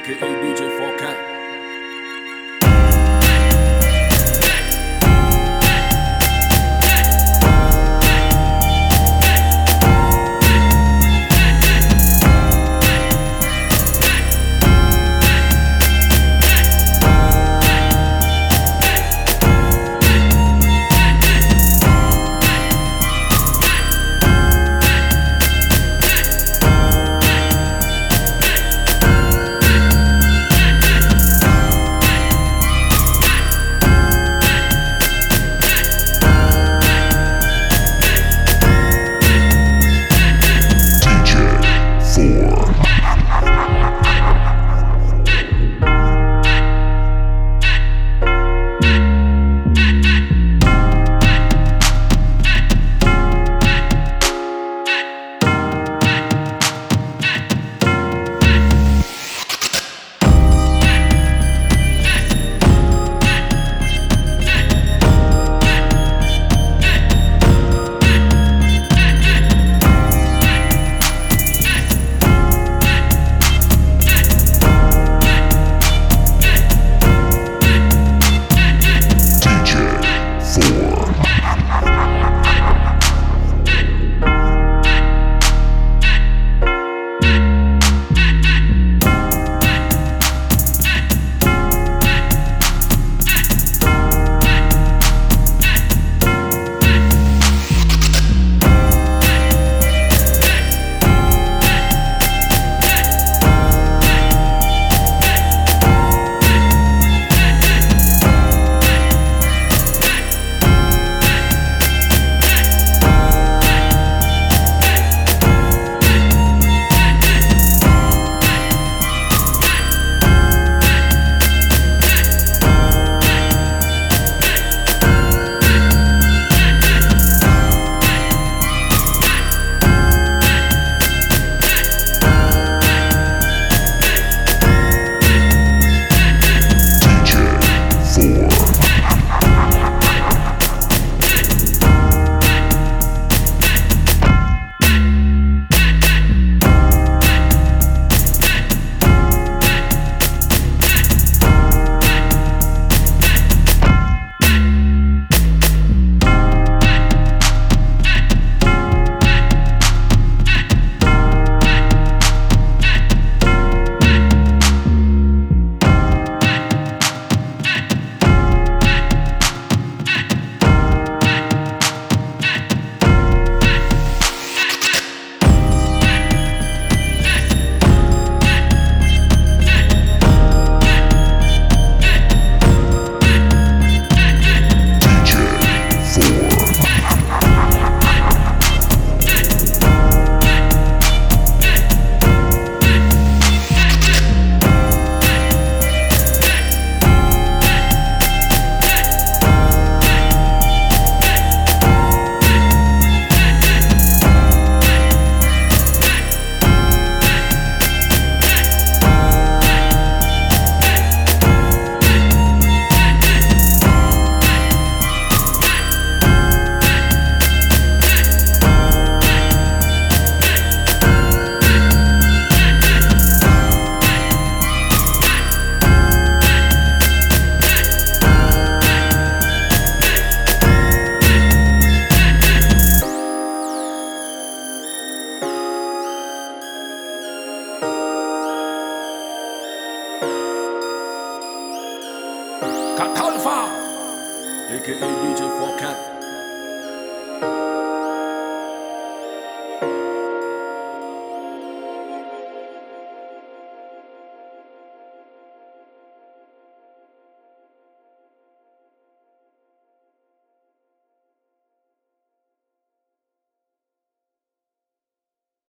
aka DJ 4Cat. Kakalfa, aka DJ 4 Cat.